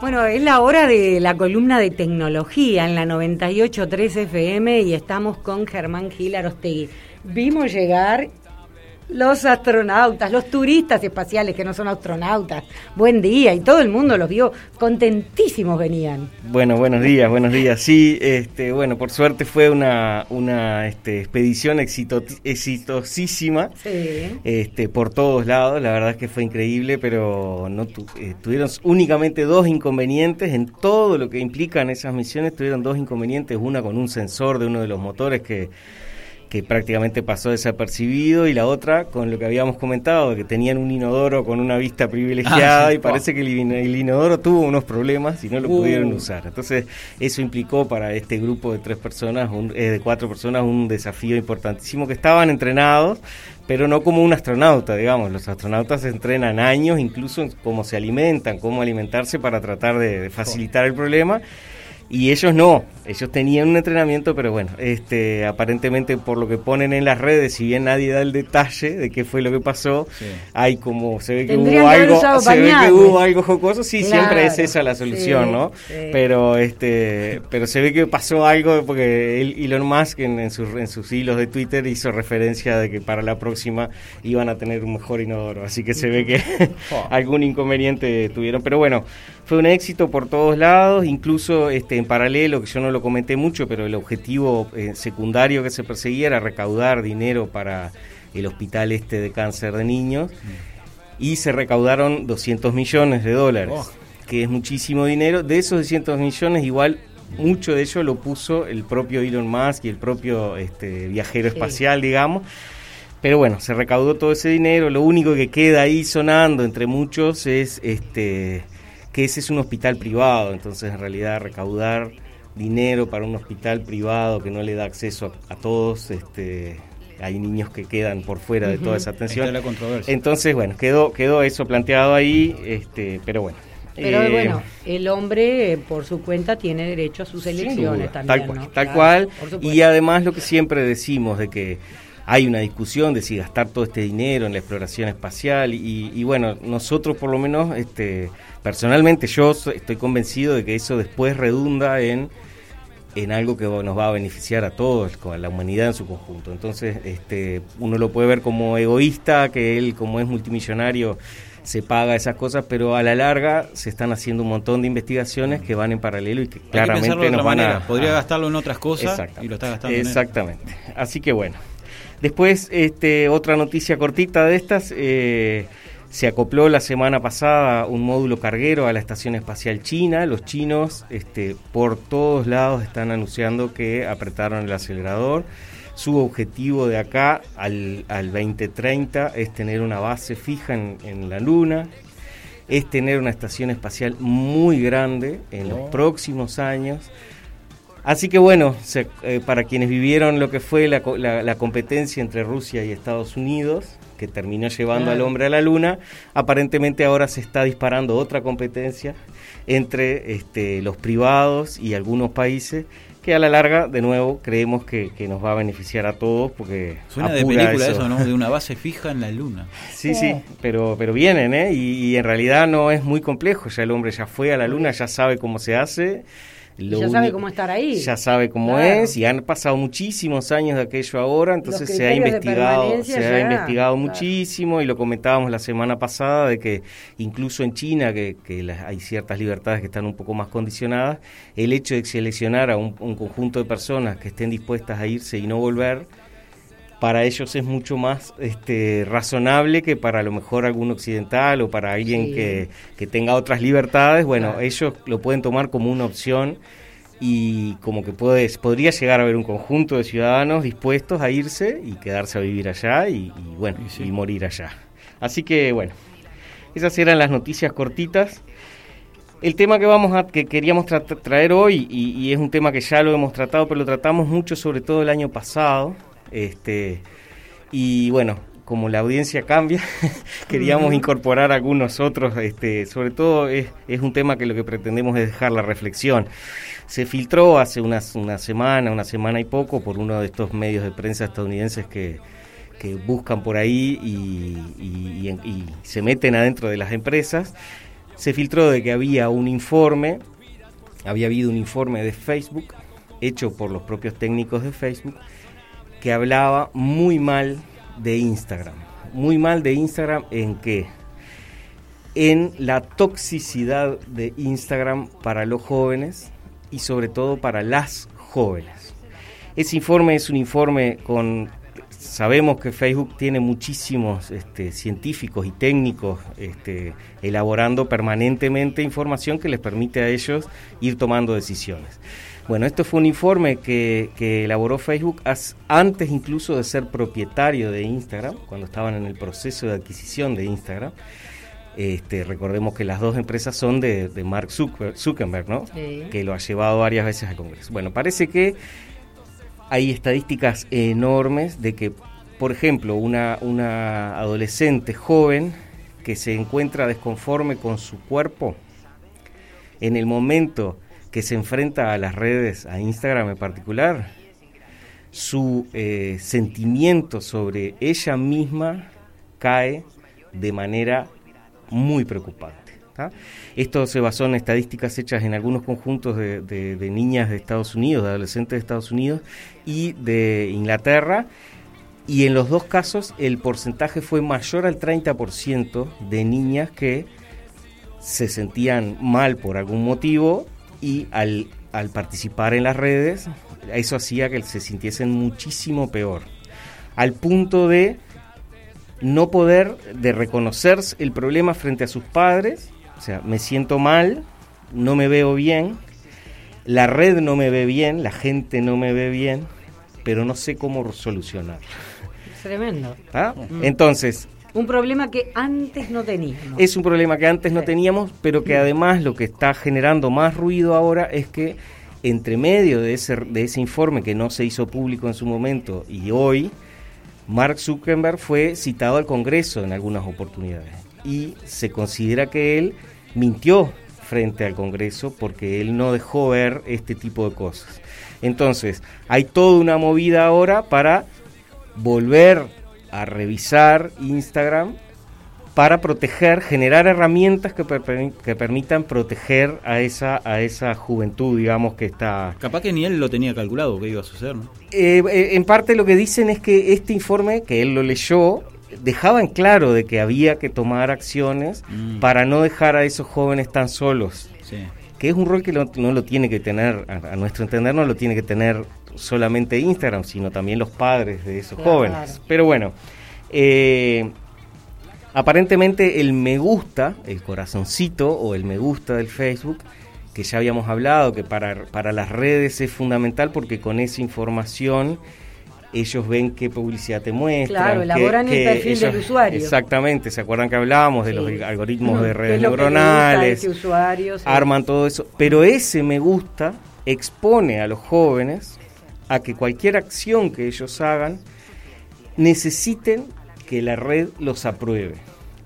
Bueno, es la hora de la columna de tecnología en la 98.3 FM y estamos con Germán Gil Arostegui. Vimos llegar los astronautas, los turistas espaciales que no son astronautas. Buen día y todo el mundo los vio contentísimos venían. Bueno, buenos días, buenos días. Sí, este, bueno, por suerte fue una, una este, expedición exitosísima este, por todos lados. La verdad es que fue increíble, pero no eh, tuvieron únicamente dos inconvenientes en todo lo que implican esas misiones. Tuvieron dos inconvenientes, una con un sensor de uno de los motores que que prácticamente pasó desapercibido, y la otra con lo que habíamos comentado, que tenían un inodoro con una vista privilegiada ah, y parece que el, inodoro tuvo unos problemas y no lo pudieron uh. usar. Entonces eso implicó para este grupo de tres personas, eh, de cuatro personas, un desafío importantísimo, que estaban entrenados, pero no como un astronauta, digamos. Los astronautas se entrenan años, incluso cómo se alimentan, cómo alimentarse para tratar de facilitar el problema y ellos no, ellos tenían un entrenamiento, pero bueno, este, aparentemente por lo que ponen en las redes, si bien nadie da el detalle de qué fue lo que pasó, hay como se ve que hubo algo, se ve que hubo algo jocoso, sí, siempre es esa la solución, ¿no? Pero este, pero se ve que pasó algo porque Elon Musk en, en, sus, en sus hilos de Twitter hizo referencia de que para la próxima iban a tener un mejor inodoro, así que se ve que algún inconveniente tuvieron, pero bueno, fue un éxito por todos lados, incluso este en paralelo, que yo no lo comenté mucho, pero el objetivo eh, secundario que se perseguía era recaudar dinero para el hospital este de cáncer de niños mm. y se recaudaron 200 millones de dólares, oh. que es muchísimo dinero. De esos 200 millones, igual mucho de ello lo puso el propio Elon Musk y el propio este, viajero espacial, digamos. Pero bueno, se recaudó todo ese dinero. Lo único que queda ahí sonando entre muchos es este que ese es un hospital privado, entonces en realidad recaudar dinero para un hospital privado que no le da acceso a, todos, este, hay niños que quedan por fuera de toda esa atención. Entonces, bueno, quedó, quedó eso planteado ahí, este, pero bueno. Pero eh, bueno, el hombre por su cuenta tiene derecho a sus elecciones también. Tal cual, tal cual. Y además lo que siempre decimos de que hay una discusión de si gastar todo este dinero en la exploración espacial y, y bueno, nosotros por lo menos este, personalmente yo estoy convencido de que eso después redunda en en algo que nos va a beneficiar a todos, a la humanidad en su conjunto. Entonces, este, uno lo puede ver como egoísta, que él como es multimillonario se paga esas cosas, pero a la larga se están haciendo un montón de investigaciones que van en paralelo y que claramente nos van a... Podría gastarlo en otras cosas y lo está gastando Exactamente. Así que bueno. Después, este, otra noticia cortita de estas... Eh, se acopló la semana pasada un módulo carguero a la Estación Espacial China. Los chinos este, por todos lados están anunciando que apretaron el acelerador. Su objetivo de acá al, al 2030 es tener una base fija en, la Luna, es tener una estación espacial muy grande en los oh. próximos años. Así que bueno, eh, para quienes vivieron lo que fue la, la, competencia entre Rusia y Estados Unidos, que terminó llevando al hombre a la luna, aparentemente ahora se está disparando otra competencia entre este, los privados y algunos países que a la larga, de nuevo, creemos que, nos va a beneficiar a todos porque... Suena de película eso. ¿no? De una base fija en la luna. Sí, sí, pero, pero vienen, ¿eh? y en realidad no es muy complejo, ya el hombre ya fue a la luna, ya sabe cómo se hace ya sabe cómo estar ahí. Ya sabe cómo es y han pasado muchísimos años de aquello ahora, entonces se ha investigado, se ha investigado muchísimo y lo comentábamos la semana pasada de que incluso en China, que, hay ciertas libertades que están un poco más condicionadas, el hecho de seleccionar a un, conjunto de personas que estén dispuestas a irse y no volver, para ellos es mucho más este, razonable que para a lo mejor algún occidental o para alguien que, tenga otras libertades. Bueno, ellos lo pueden tomar como una opción y como que puedes, podría llegar a haber un conjunto de ciudadanos dispuestos a irse y quedarse a vivir allá y, bueno, y, morir allá. Así que bueno, esas eran las noticias cortitas. El tema que vamos a, que queríamos traer hoy, y, y, es un tema que ya lo hemos tratado, pero lo tratamos mucho sobre todo el año pasado, este, y bueno, como la audiencia cambia, queríamos incorporar algunos otros, este, sobre todo es, es, un tema que lo que pretendemos es dejar la reflexión. Se filtró hace una, una semana, una semana y poco, por uno de estos medios de prensa estadounidenses que, que buscan por ahí y, y, y se meten adentro de las empresas se filtró de que había un informe, había habido un informe de Facebook hecho por los propios técnicos de Facebook que hablaba muy mal de Instagram. Muy mal de Instagram en qué? En la toxicidad de Instagram para los jóvenes y sobre todo para las jóvenes. Ese informe es un informe con sabemos que Facebook tiene muchísimos este, científicos y técnicos este, elaborando permanentemente información que les permite a ellos ir tomando decisiones. Bueno, esto fue un informe que, elaboró Facebook antes incluso de ser propietario de Instagram, cuando estaban en el proceso de adquisición de Instagram. Este, recordemos que las dos empresas son de, Mark Zuckerberg, ¿no? Que lo ha llevado varias veces al Congreso. Bueno, parece que hay estadísticas enormes de que, por ejemplo, una, una adolescente joven que se encuentra desconforme con su cuerpo, en el momento que se enfrenta a las redes, a Instagram en particular, su eh, sentimiento sobre ella misma cae de manera muy preocupante. Esto se basó en estadísticas hechas en algunos conjuntos de, niñas de Estados Unidos, de adolescentes de Estados Unidos y de Inglaterra, y en los dos casos el porcentaje fue mayor al 30% de niñas que se sentían mal por algún motivo y al, al participar en las redes, eso hacía que se sintiesen muchísimo peor. Al punto de no poder de reconocer el problema frente a sus padres, o sea, me siento mal, no me veo bien, la red no me ve bien, la gente no me ve bien, pero no sé cómo solucionar. Tremendo. ¿Ah? Entonces, un problema que antes no teníamos. Es un problema que antes no teníamos, pero que además lo que está generando más ruido ahora es que entre medio de ese, de ese informe que no se hizo público en su momento y hoy, Mark Zuckerberg fue citado al Congreso en algunas oportunidades y se considera que él mintió frente al Congreso porque él no dejó ver este tipo de cosas. Entonces, hay toda una movida ahora para volver a revisar Instagram para proteger, generar herramientas que, que, permitan proteger a esa, a esa juventud, digamos, que está... Capaz que ni él lo tenía calculado que iba a suceder, ¿no? Eh, eh, en parte lo que dicen es que este informe, que él lo leyó, dejaba en claro de que había que tomar acciones mm. para no dejar a esos jóvenes tan solos. Que es un rol que no, lo tiene que tener, a, nuestro entender, no lo tiene que tener solamente Instagram, sino también los padres de esos jóvenes. Pero bueno, eh, aparentemente el me gusta, el corazoncito o el me gusta del Facebook, que ya habíamos hablado, que para, para las redes es fundamental porque con esa información ellos ven qué publicidad te muestran. Claro, elaboran el perfil del usuario. Exactamente, ¿se acuerdan que hablábamos de los algoritmos de redes neuronales? Arman todo eso. Pero ese me gusta expone a los jóvenes a que cualquier acción que ellos hagan necesiten que la red los apruebe.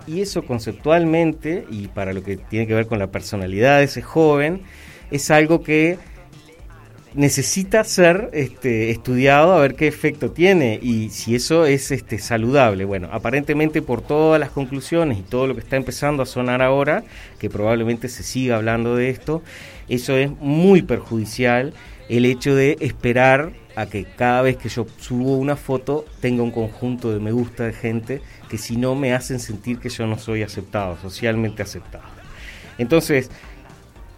Y eso conceptualmente, y para lo que tiene que ver con la personalidad de ese joven, es algo que necesita ser este, estudiado a ver qué efecto tiene y si eso es este, saludable. Bueno, aparentemente por todas las conclusiones y todo lo que está empezando a sonar ahora, que probablemente se siga hablando de esto, eso es muy perjudicial el hecho de esperar a que cada vez que yo subo una foto tenga un conjunto de me gusta de gente que si no me hacen sentir que yo no soy aceptado, socialmente aceptado. Entonces,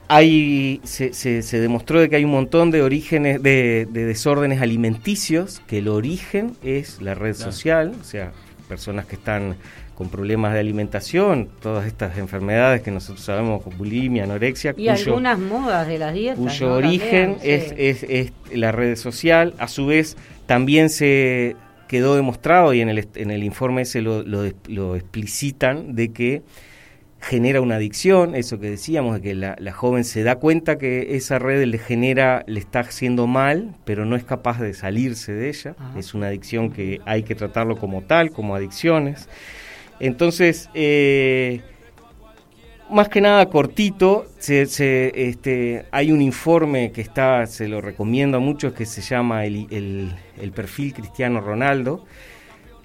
hay, se, se, demostró de que hay un montón de orígenes, de, desórdenes alimenticios, que el origen es la red social, o sea, personas que están con problemas de alimentación, todas estas enfermedades que nosotros sabemos, con bulimia, anorexia. Y algunas modas de las dietas. Cuyo origen es, es, la red social. A su vez, también se quedó demostrado, y en el, en el informe se lo, lo, lo explicitan, de que genera una adicción, eso que decíamos, de que la, joven se da cuenta que esa red le genera, le está haciendo mal, pero no es capaz de salirse de ella. Es una adicción que hay que tratarlo como tal, como adicciones. Entonces, eh, más que nada cortito, se, este, hay un informe que está, se lo recomiendo a muchos, que se llama el, el perfil Cristiano Ronaldo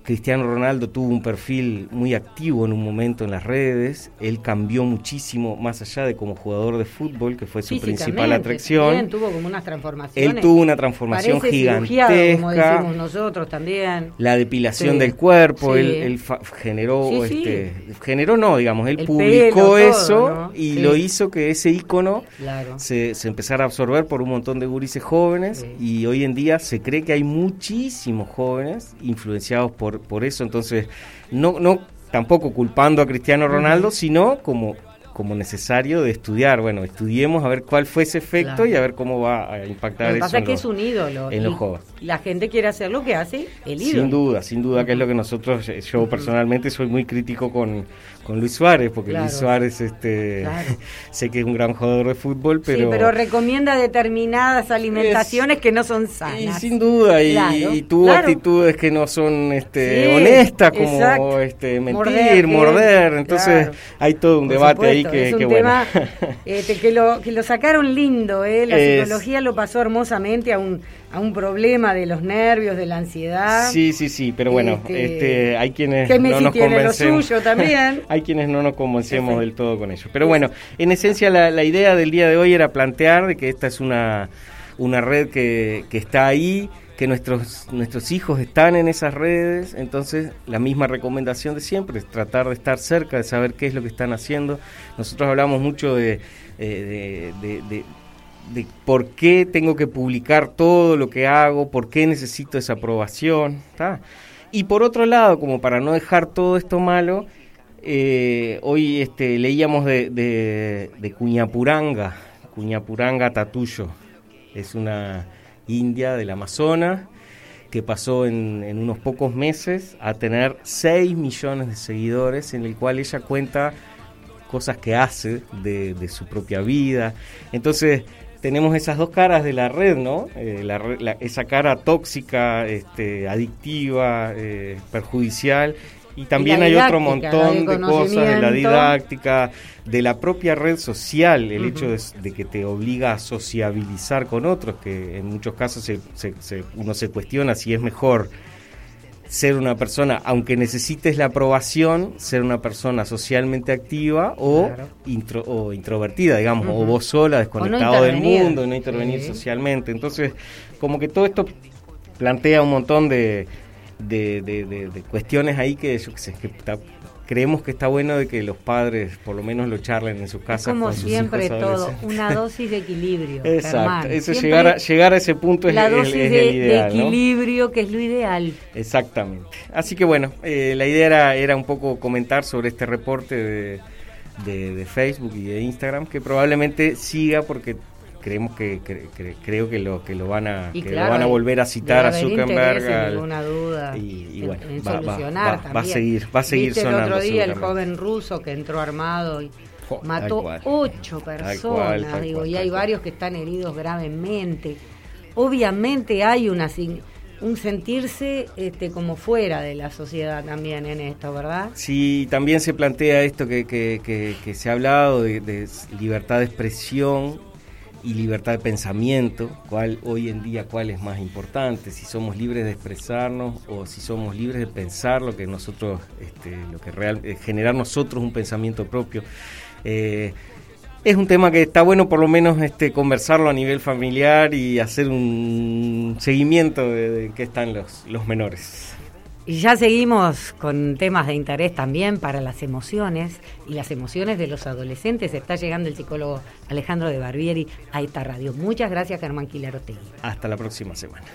Cristiano Ronaldo tuvo un perfil muy activo en un momento en las redes, él cambió muchísimo más allá de como jugador de fútbol, que fue su principal atracción. Él tuvo como unas transformaciones. Él tuvo una transformación gigantesca. Como decimos nosotros también. La depilación del cuerpo, él, generó, este, generó no, digamos, él publicó eso y lo hizo que ese ícono se, se, empezara a absorber por un montón de gurises jóvenes y hoy en día se cree que hay muchísimos jóvenes influenciados por por, eso. Entonces, no, no tampoco culpando a Cristiano Ronaldo, sino como como necesario de estudiar. Bueno, estudiemos a ver cuál fue ese efecto y a ver cómo va a impactar lo pasa es que es un ídolo. En los jóvenes. La gente quiere hacer lo que hace el ídolo. Sin duda, sin duda, que es lo que nosotros, yo personalmente soy muy crítico con, con Luis Suárez, porque Luis Suárez este, sé que es un gran jugador de fútbol, pero... Sí, pero recomienda determinadas alimentaciones que no son sanas. Y sin duda, y, tuvo actitudes que no son este, honestas, como este, mentir, morder, entonces hay todo un debate ahí que, es un tema, este, que, lo, que lo sacaron lindo, ¿eh? la psicología lo pasó hermosamente a un a un problema de los nervios, de la ansiedad. Sí, sí, sí, pero bueno, este, este hay quienes no nos lo suyo también. hay quienes no nos convencemos del todo con ello. Pero bueno, en esencia la, la, idea del día de hoy era plantear de que esta es una, una red que, que está ahí, que nuestros, nuestros hijos están en esas redes, entonces la misma recomendación de siempre es tratar de estar cerca, de saber qué es lo que están haciendo. Nosotros hablamos mucho de, eh, de de por qué tengo que publicar todo lo que hago, por qué necesito esa aprobación. Y por otro lado, como para no dejar todo esto malo, eh, hoy este, leíamos de, de, Cuñapuranga, Cuñapuranga Tatuyo. Es una india del Amazonas que pasó en, en, unos pocos meses a tener 6 millones de seguidores, en el cual ella cuenta cosas que hace de, su propia vida. Entonces, tenemos esas dos caras de la red, ¿no? Eh, esa cara tóxica, este, adictiva, eh, perjudicial. Y también hay otro montón de cosas de la didáctica, de la propia red social, el hecho de, que te obliga a sociabilizar con otros, que en muchos casos uno se cuestiona si es mejor ser una persona, aunque necesites la aprobación, ser una persona socialmente activa o, intro, o introvertida, digamos, o vos sola, desconectado del mundo, no intervenir socialmente. Entonces, como que todo esto plantea un montón de, de, de, cuestiones ahí que yo que sé, que está creemos que está bueno de que los padres por lo menos lo charlen en sus casas. como siempre todo, una dosis de equilibrio. Exacto, eso llegar, a, llegar a ese punto es, la dosis de, equilibrio que es lo ideal. Exactamente. Así que bueno, eh, la idea era, era un poco comentar sobre este reporte de, de Facebook y de Instagram que probablemente siga porque creemos que, creo que lo que lo van a que lo van a volver a citar a Zuckerberg ninguna duda y, bueno va, a seguir va a seguir sonando el otro día el joven ruso que entró armado y mató ocho personas digo y hay varios que están heridos gravemente. Obviamente hay una un sentirse este, como fuera de la sociedad también en esto, ¿verdad? Sí, también se plantea esto que, que, que, se ha hablado de, de, libertad de expresión y libertad de pensamiento, cuál hoy en día cuál es más importante, si somos libres de expresarnos o si somos libres de pensar lo que nosotros, este, lo que real, eh, generar nosotros un pensamiento propio. Eh, es un tema que está bueno por lo menos este, conversarlo a nivel familiar y hacer un seguimiento de, de qué están los, los menores. Y ya seguimos con temas de interés también para las emociones y las emociones de los adolescentes. Está llegando el psicólogo Alejandro de Barbieri a esta radio. Muchas gracias, Germán Quilarotegui. Hasta la próxima semana.